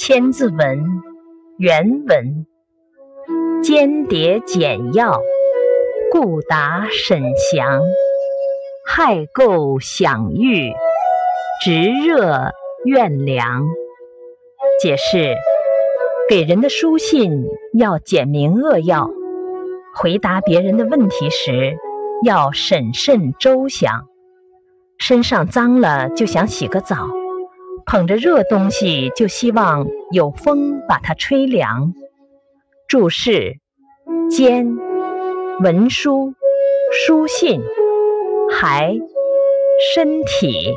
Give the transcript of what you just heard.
千字文》原文，间谍简要，故答沈详，害垢享誉，直热怨凉。解释：给人的书信要简明扼要，回答别人的问题时要审慎周详。身上脏了就想洗个澡，捧着热东西就希望有风把它吹凉。注释：笺、文书、书信、还、身体。